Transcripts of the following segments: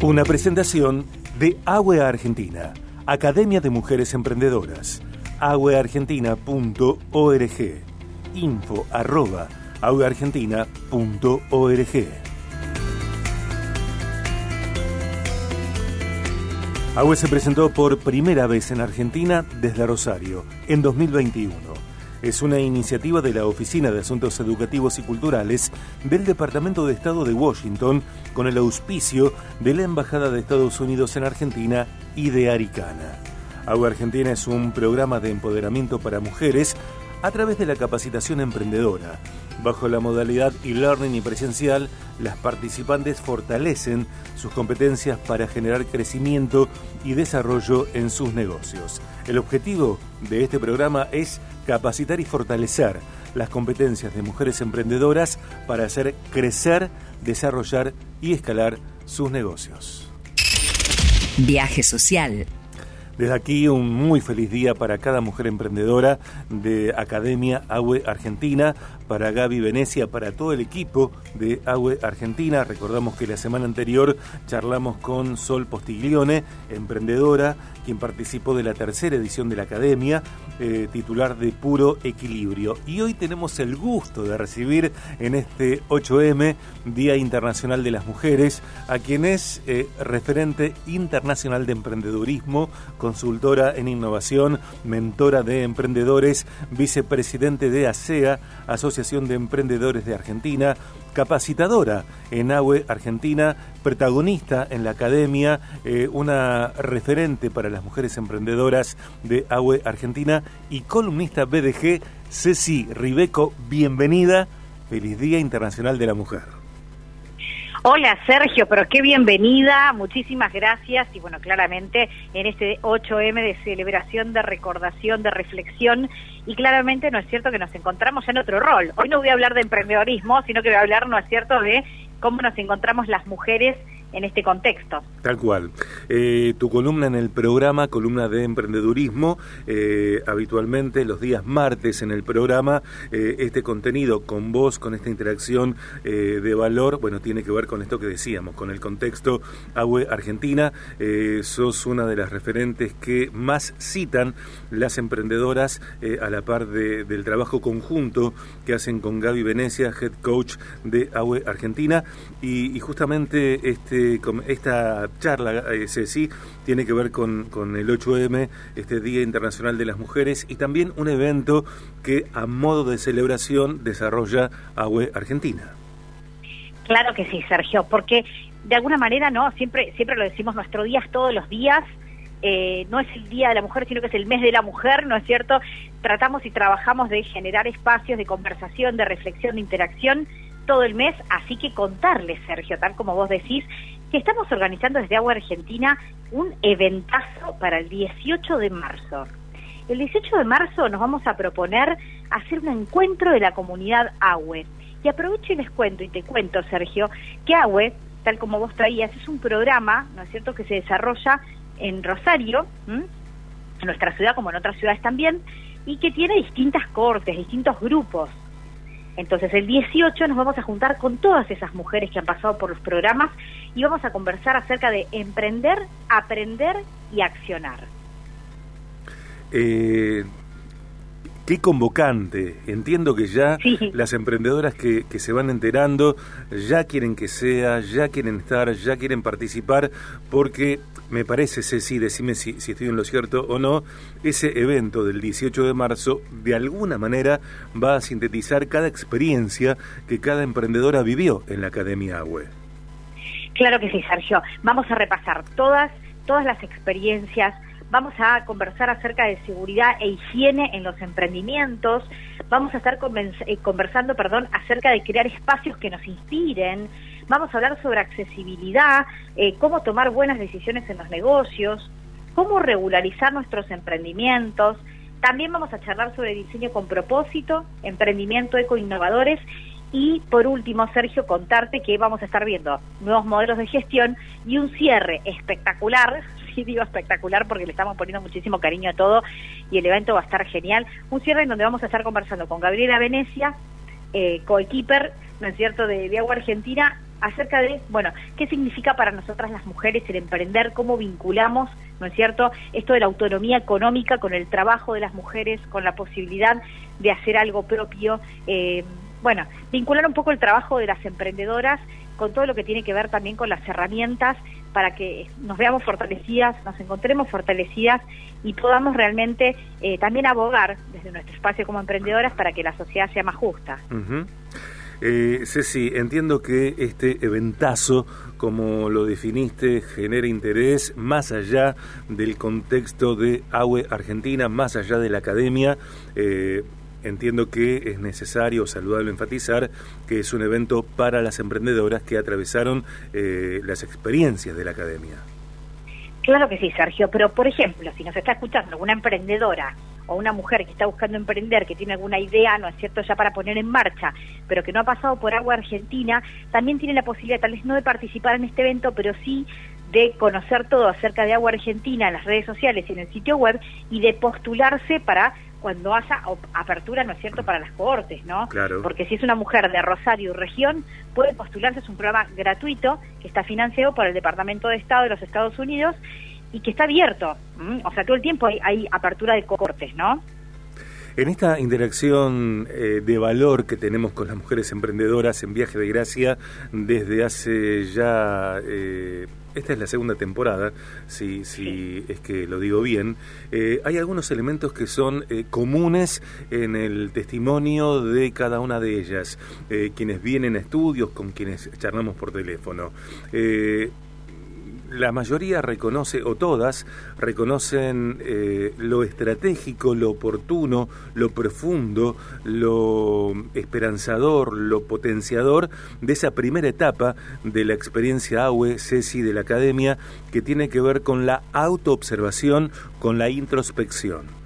Una presentación de Agua Argentina, Academia de Mujeres Emprendedoras, agueargentina.org, info arroba agueargentina.org. Agua se presentó por primera vez en Argentina desde Rosario en 2021 es una iniciativa de la Oficina de Asuntos Educativos y Culturales del Departamento de Estado de Washington con el auspicio de la Embajada de Estados Unidos en Argentina y de Aricana. Agua Argentina es un programa de empoderamiento para mujeres a través de la capacitación emprendedora. Bajo la modalidad e-learning y presencial, las participantes fortalecen sus competencias para generar crecimiento y desarrollo en sus negocios. El objetivo de este programa es capacitar y fortalecer las competencias de mujeres emprendedoras para hacer crecer, desarrollar y escalar sus negocios. Viaje social desde aquí un muy feliz día para cada mujer emprendedora de Academia AWE Argentina, para Gaby Venecia, para todo el equipo de AWE Argentina. Recordamos que la semana anterior charlamos con Sol Postiglione, emprendedora, quien participó de la tercera edición de la Academia, eh, titular de Puro Equilibrio. Y hoy tenemos el gusto de recibir en este 8M, Día Internacional de las Mujeres, a quien es eh, referente internacional de emprendedurismo, consultora en innovación, mentora de emprendedores, vicepresidente de ASEA, Asociación de Emprendedores de Argentina, capacitadora en AWE Argentina, protagonista en la academia, eh, una referente para las mujeres emprendedoras de AWE Argentina y columnista BDG, Ceci Ribeco, bienvenida. Feliz Día Internacional de la Mujer. Hola Sergio, pero qué bienvenida, muchísimas gracias. Y bueno, claramente en este 8M de celebración, de recordación, de reflexión. Y claramente no es cierto que nos encontramos en otro rol. Hoy no voy a hablar de emprendedorismo, sino que voy a hablar, no es cierto, de cómo nos encontramos las mujeres en este contexto. Tal cual. Eh, tu columna en el programa, columna de emprendedurismo, eh, habitualmente los días martes en el programa, eh, este contenido con vos, con esta interacción de valor, bueno, tiene que ver con esto que decíamos, con el contexto AWE Argentina. sos una de las referentes que más citan las emprendedoras a la par del trabajo conjunto que hacen con Gaby Venecia, head coach de AWE Argentina. y, y justamente este este, esta charla, eh, Ceci, tiene que ver con, con el 8M, este Día Internacional de las Mujeres, y también un evento que a modo de celebración desarrolla AWE Argentina. Claro que sí, Sergio, porque de alguna manera, ¿no? Siempre, siempre lo decimos, nuestro día es todos los días, eh, no es el Día de la Mujer, sino que es el mes de la mujer, ¿no es cierto? Tratamos y trabajamos de generar espacios de conversación, de reflexión, de interacción todo el mes, así que contarles, Sergio, tal como vos decís, que estamos organizando desde Agua Argentina un eventazo para el 18 de marzo. El 18 de marzo nos vamos a proponer hacer un encuentro de la comunidad AWE. Y aprovecho y les cuento, y te cuento, Sergio, que AWE, tal como vos traías, es un programa, ¿no es cierto?, que se desarrolla en Rosario, en nuestra ciudad como en otras ciudades también, y que tiene distintas cortes, distintos grupos. Entonces el 18 nos vamos a juntar con todas esas mujeres que han pasado por los programas y vamos a conversar acerca de emprender, aprender y accionar. Eh, qué convocante. Entiendo que ya las emprendedoras que, que, se van enterando ya quieren que sea, ya quieren estar, ya quieren participar, porque me parece, Ceci, decime si, estoy en lo cierto o no, ese evento del 18 de marzo de alguna manera va a sintetizar cada experiencia que cada emprendedora vivió en la Academia AWE. Claro que sí, Sergio. Vamos a repasar todas, todas las experiencias, vamos a conversar acerca de seguridad e higiene en los emprendimientos, vamos a estar eh, conversando perdón, acerca de crear espacios que nos inspiren, Vamos a hablar sobre accesibilidad, eh, cómo tomar buenas decisiones en los negocios, cómo regularizar nuestros emprendimientos. También vamos a charlar sobre diseño con propósito, emprendimiento eco-innovadores y por último, Sergio, contarte que vamos a estar viendo nuevos modelos de gestión y un cierre espectacular, espectacular porque le estamos poniendo muchísimo cariño a todo y el evento va a estar genial. Un cierre en donde vamos a estar conversando con Gabriela Venecia, eh, coequiper, ¿no es cierto?, de Agua Argentina acerca de, bueno, qué significa para nosotras las mujeres el emprender, cómo vinculamos, ¿no es cierto?, esto de la autonomía económica con el trabajo de las mujeres, con la posibilidad de hacer algo propio. Eh, bueno, vincular un poco el trabajo de las emprendedoras con todo lo que tiene que ver también con las herramientas para que nos veamos fortalecidas, nos encontremos fortalecidas y podamos realmente eh, también abogar desde nuestro espacio como emprendedoras para que la sociedad sea más justa. Eh, Ceci, entiendo que este eventazo, como lo definiste, genera interés más allá del contexto de AUE Argentina, más allá de la academia. Eh, entiendo que es necesario, saludable enfatizar, que es un evento para las emprendedoras que atravesaron eh, las experiencias de la academia. Claro que sí, Sergio, pero por ejemplo, si nos está escuchando una emprendedora o una mujer que está buscando emprender, que tiene alguna idea, ¿no es cierto?, ya para poner en marcha, pero que no ha pasado por agua argentina, también tiene la posibilidad, tal vez no de participar en este evento, pero sí de conocer todo acerca de agua argentina en las redes sociales y en el sitio web y de postularse para cuando haya apertura, ¿no es cierto?, para las cohortes, ¿no? Claro. Porque si es una mujer de Rosario y región, puede postularse, es un programa gratuito que está financiado por el Departamento de Estado de los Estados Unidos y que está abierto. O sea, todo el tiempo hay, apertura de cohortes, ¿no? En esta interacción eh, de valor que tenemos con las mujeres emprendedoras en Viaje de Gracia desde hace ya eh, esta es la segunda temporada, si, si es que lo digo bien, eh, hay algunos elementos que son eh, comunes en el testimonio de cada una de ellas, eh, quienes vienen a estudios, con quienes charlamos por teléfono la mayoría reconoce, o todas, reconocen eh, lo estratégico, lo oportuno, lo profundo, lo esperanzador, lo potenciador de esa primera etapa de la experiencia AUE, CECI de la academia, que tiene que ver con la autoobservación, con la introspección.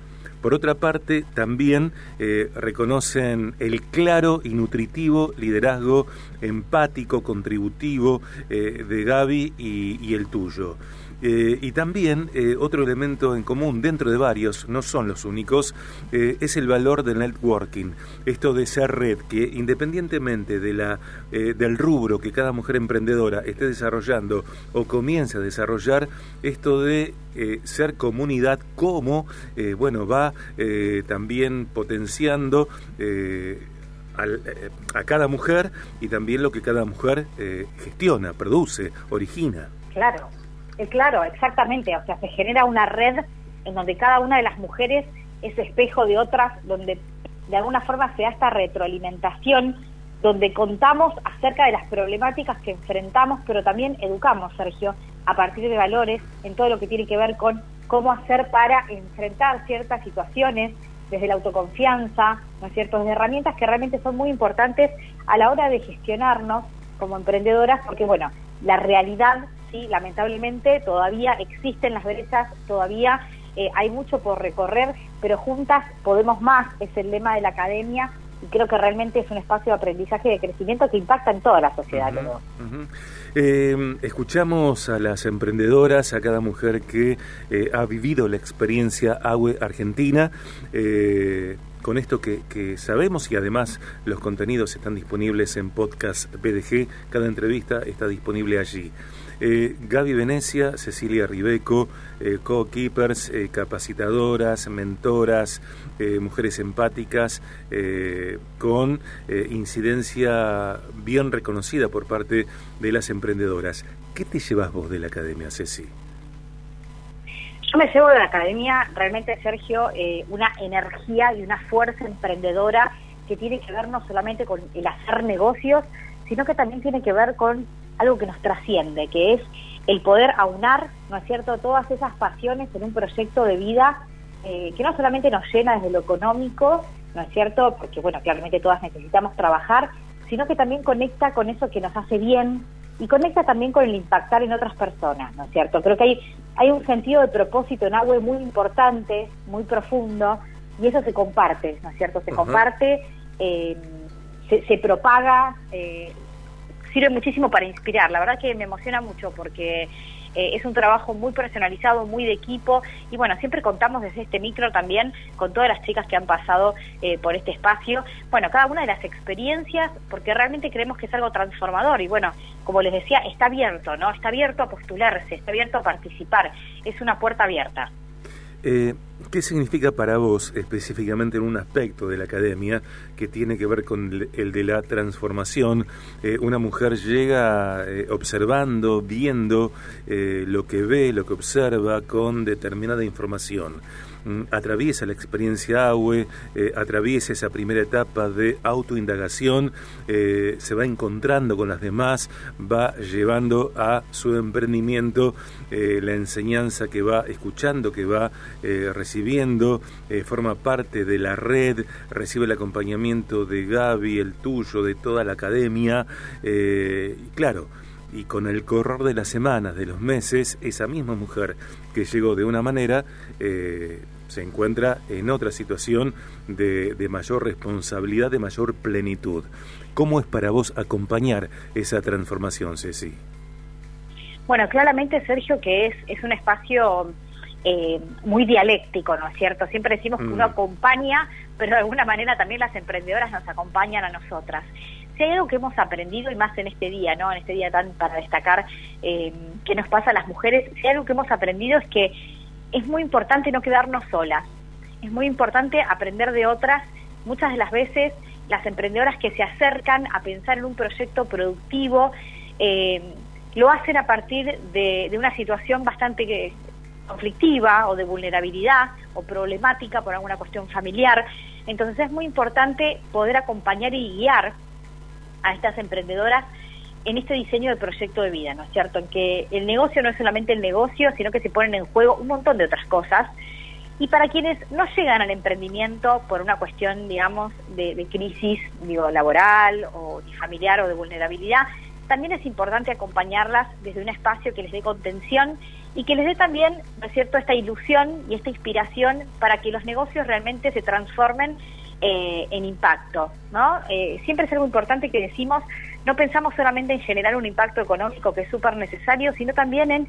Por otra parte, también eh, reconocen el claro y nutritivo liderazgo empático, contributivo eh, de Gaby y el tuyo. Eh, y también eh, otro elemento en común dentro de varios, no son los únicos, eh, es el valor del networking. Esto de ser red, que independientemente de la, del rubro que cada mujer emprendedora esté desarrollando o comience a desarrollar, esto de ser comunidad como, bueno, va también potenciando a cada mujer y también lo que cada mujer gestiona, produce, origina. Claro, eh, claro, exactamente. O sea, se genera una red en donde cada una de las mujeres es espejo de otras, donde de alguna forma se da esta retroalimentación, donde contamos acerca de las problemáticas que enfrentamos, pero también educamos, Sergio, a partir de valores en todo lo que tiene que ver con cómo hacer para enfrentar ciertas situaciones desde la autoconfianza, ¿no es cierto?, desde herramientas que realmente son muy importantes a la hora de gestionarnos como emprendedoras, porque bueno, la realidad sí, lamentablemente todavía existen las brechas, todavía eh, hay mucho por recorrer, pero juntas podemos más, es el lema de la academia y creo que realmente es un espacio de aprendizaje y de crecimiento que impacta en toda la sociedad. Eh, escuchamos a las emprendedoras, a cada mujer que eh, ha vivido la experiencia AWE Argentina. con esto que, que, sabemos y además los contenidos están disponibles en podcast BDG, cada entrevista está disponible allí. Eh, Gaby Venecia, Cecilia Ribeco, eh, co-keepers, eh, capacitadoras, mentoras, eh, mujeres empáticas, con incidencia bien reconocida por parte de las emprendedoras. ¿Qué te llevas vos de la academia, Ceci? Yo me llevo de la academia realmente, Sergio, una energía y una fuerza emprendedora que tiene que ver no solamente con el hacer negocios, sino que también tiene que ver con algo que nos trasciende, que es el poder aunar, ¿no es cierto?, todas esas pasiones en un proyecto de vida eh, que no solamente nos llena desde lo económico, ¿no es cierto?, porque, bueno, claramente todas necesitamos trabajar, sino que también conecta con eso que nos hace bien y conecta también con el impactar en otras personas, ¿no es cierto? Creo que hay, hay un sentido de propósito en agua muy importante, muy profundo, y eso se comparte, ¿no es cierto? Se comparte, eh, se, se, propaga, eh, sirve muchísimo para inspirar. La verdad que me emociona mucho porque eh, es un trabajo muy personalizado, muy de equipo y bueno, siempre contamos desde este micro también con todas las chicas que han pasado eh, por este espacio. Bueno, cada una de las experiencias, porque realmente creemos que es algo transformador y bueno, como les decía, está abierto, ¿no? Está abierto a postularse, está abierto a participar, es una puerta abierta. Eh, ¿Qué significa para vos específicamente en un aspecto de la academia que tiene que ver con el de la transformación? Eh, una mujer llega eh, observando, viendo lo que ve, lo que observa con determinada información. Mm, atraviesa la experiencia AUE, eh, atraviesa esa primera etapa de autoindagación, eh, se va encontrando con las demás, va llevando a su emprendimiento eh, la enseñanza que va escuchando, que va recibiendo, forma parte de la red, recibe el acompañamiento de Gaby, el tuyo, de toda la academia, claro, y con el correr de las semanas, de los meses, esa misma mujer que llegó de una manera se encuentra en otra situación de, mayor responsabilidad, de mayor plenitud. ¿Cómo es para vos acompañar esa transformación, Ceci? Bueno, claramente, Sergio, que es, es un espacio eh, muy dialéctico, ¿no es cierto? Siempre decimos que uno mm. acompaña, pero de alguna manera también las emprendedoras nos acompañan a nosotras si hay algo que hemos aprendido, y más en este día, ¿no? En este día tan para destacar eh, qué nos pasa a las mujeres, si hay algo que hemos aprendido es que es muy importante no quedarnos solas. Es muy importante aprender de otras. Muchas de las veces las emprendedoras que se acercan a pensar en un proyecto productivo eh, lo hacen a partir de, una situación bastante eh, conflictiva o de vulnerabilidad o problemática por alguna cuestión familiar. Entonces es muy importante poder acompañar y guiar a estas emprendedoras en este diseño de proyecto de vida, ¿no es cierto? En que el negocio no es solamente el negocio, sino que se ponen en juego un montón de otras cosas. Y para quienes no llegan al emprendimiento por una cuestión, digamos, de, crisis digo, laboral o familiar o de vulnerabilidad, también es importante acompañarlas desde un espacio que les dé contención y que les dé también, ¿no es cierto?, esta ilusión y esta inspiración para que los negocios realmente se transformen eh, en impacto, ¿no? Eh, siempre es algo importante que decimos, no pensamos solamente en generar un impacto económico que es súper necesario, sino también en,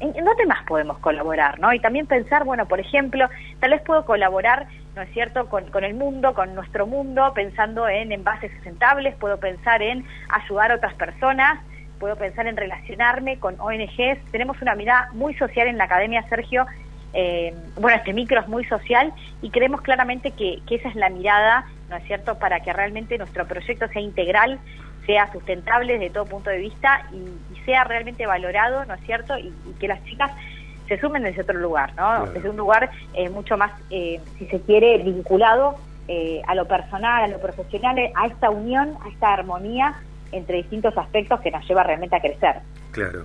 en, dónde más podemos colaborar, ¿no? Y también pensar, bueno, por ejemplo, tal vez puedo colaborar, ¿no es cierto?, con, con el mundo, con nuestro mundo, pensando en envases sustentables, puedo pensar en ayudar a otras personas, puedo pensar en relacionarme con ONGs. Tenemos una mirada muy social en la academia, Sergio, eh, bueno, este micro es muy social y creemos claramente que, esa es la mirada, ¿no es cierto?, para que realmente nuestro proyecto sea integral, sea sustentable desde todo punto de vista y, sea realmente valorado, ¿no es cierto?, y, que las chicas se sumen desde otro lugar, ¿no? Desde un lugar eh, mucho más, eh, si se quiere, vinculado a lo personal, a lo profesional, a esta unión, a esta armonía entre distintos aspectos que nos lleva realmente a crecer. Claro.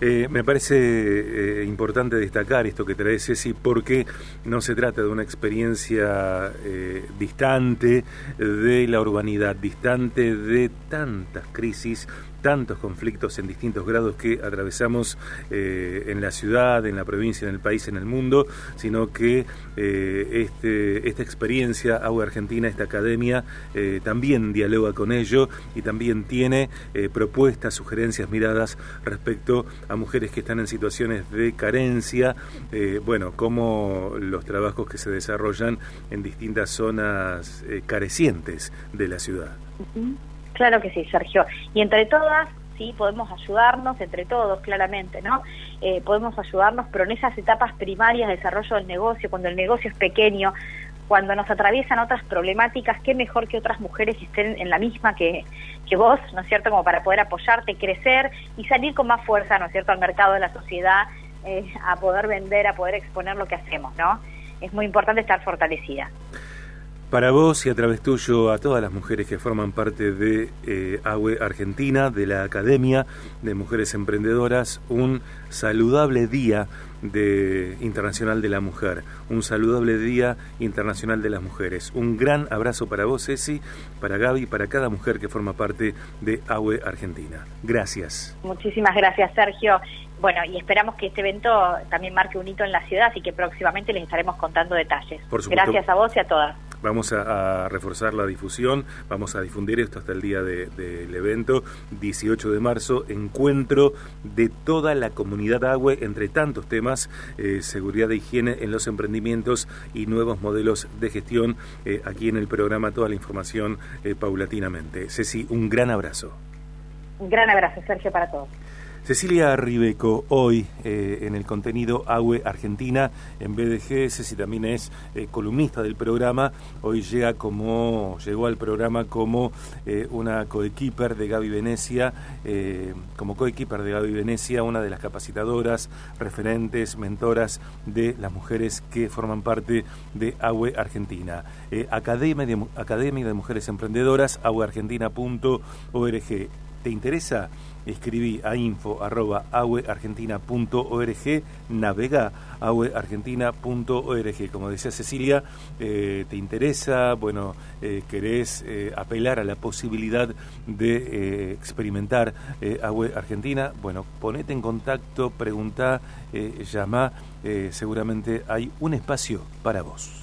Eh, me parece eh, importante destacar esto que trae Ceci porque no se trata de una experiencia eh, distante de la urbanidad, distante de tantas crisis, tantos conflictos en distintos grados que atravesamos eh, en la ciudad, en la provincia, en el país, en el mundo, sino que eh, este, esta experiencia, Agua Argentina, esta academia, eh, también dialoga con ello y también tiene propuestas, sugerencias, miradas respecto a mujeres que están en situaciones de carencia, bueno, como los trabajos que se desarrollan en distintas zonas carecientes de la ciudad. Claro que sí, Sergio. Y entre todas, sí, podemos ayudarnos, entre todos, claramente, ¿no? Eh, podemos ayudarnos, pero en esas etapas primarias de desarrollo del negocio, cuando el negocio es pequeño, cuando nos atraviesan otras problemáticas, qué mejor que otras mujeres estén en la misma que, que vos, ¿no es cierto?, como para poder apoyarte, crecer y salir con más fuerza, ¿no es cierto?, al mercado de la sociedad, eh, a poder vender, a poder exponer lo que hacemos, ¿no? Es muy importante estar fortalecida. Para vos y a través tuyo a todas las mujeres que forman parte de eh, AWE Argentina, de la Academia de Mujeres Emprendedoras, un saludable día de Internacional de la Mujer, un saludable día internacional de las mujeres. Un gran abrazo para vos, Ceci, para Gaby, para cada mujer que forma parte de AWE Argentina. Gracias. Muchísimas gracias, Sergio. Bueno, y esperamos que este evento también marque un hito en la ciudad y que próximamente les estaremos contando detalles. Por Gracias a vos y a todas. Vamos a, reforzar la difusión, vamos a difundir esto hasta el día del evento, 18 de marzo, encuentro de toda la comunidad agua entre tantos temas, eh, seguridad de higiene en los emprendimientos y nuevos modelos de gestión. Eh, aquí en el programa toda la información eh, paulatinamente. Ceci, un gran abrazo. Un gran abrazo, Sergio, para todos. Cecilia Ribeco, hoy eh, en el contenido AUE Argentina, en BDG, Ceci también es eh, columnista del programa, hoy llega como, llegó al programa como eh, una coequiper de Gaby Venecia, como coequiper de Gaby Venecia, una de las capacitadoras, referentes, mentoras de las mujeres que forman parte de AUE Argentina. Academia, de, Academia de Mujeres Emprendedoras, aueargentina.org. ¿Te interesa? escribí a info arroba navega agueargentina.org. Como decía Cecilia, eh, ¿te interesa? Bueno, eh, ¿querés eh, apelar a la posibilidad de experimentar Agua Argentina? Bueno, ponete en contacto, pregunta, llama, seguramente hay un espacio para vos.